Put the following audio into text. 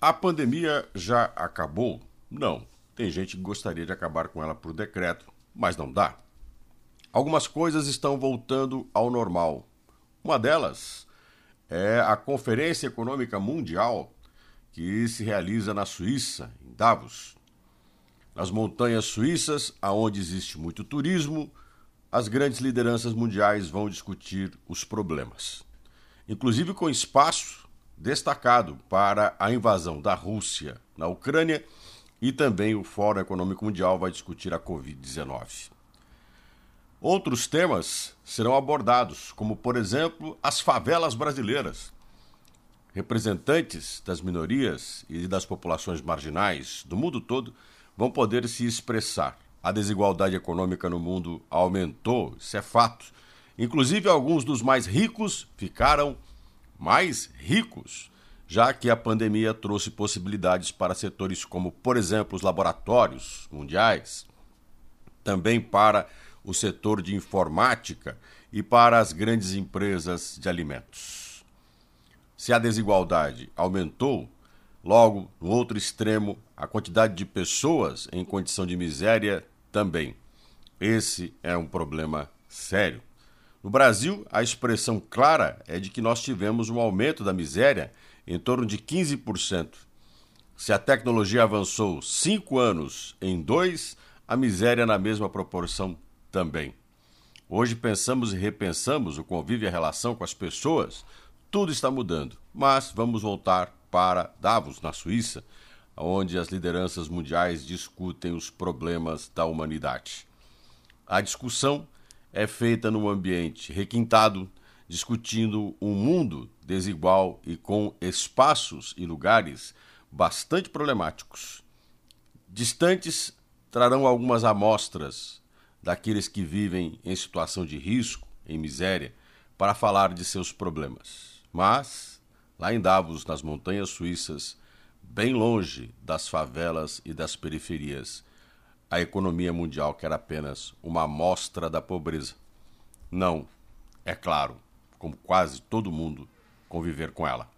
A pandemia já acabou? Não. Tem gente que gostaria de acabar com ela por decreto, mas não dá. Algumas coisas estão voltando ao normal. Uma delas é a Conferência Econômica Mundial que se realiza na Suíça, em Davos. Nas montanhas suíças, aonde existe muito turismo, as grandes lideranças mundiais vão discutir os problemas. Inclusive com espaço destacado para a invasão da Rússia na Ucrânia e também o Fórum Econômico Mundial vai discutir a Covid-19. Outros temas serão abordados, como, por exemplo, as favelas brasileiras. Representantes das minorias e das populações marginais do mundo todo vão poder se expressar. A desigualdade econômica no mundo aumentou, isso é fato. Inclusive, alguns dos mais ricos ficaram mais ricos, já que a pandemia trouxe possibilidades para setores como, por exemplo, os laboratórios mundiais, também para o setor de informática e para as grandes empresas de alimentos. Se a desigualdade aumentou, logo, no outro extremo, a quantidade de pessoas em condição de miséria também. Esse é um problema sério. No Brasil, a expressão clara é de que nós tivemos um aumento da miséria em torno de 15%. Se a tecnologia avançou cinco anos em dois, a miséria na mesma proporção também. Hoje pensamos e repensamos o convívio e a relação com as pessoas, tudo está mudando. Mas vamos voltar para Davos, na Suíça, onde as lideranças mundiais discutem os problemas da humanidade. A discussão é feita num ambiente requintado, discutindo um mundo desigual e com espaços e lugares bastante problemáticos. Distantes trarão algumas amostras daqueles que vivem em situação de risco, em miséria, para falar de seus problemas. Mas, lá em Davos, nas montanhas suíças, bem longe das favelas e das periferias, a economia mundial quer apenas uma amostra da pobreza. Não, é claro, como quase todo mundo, conviver com ela.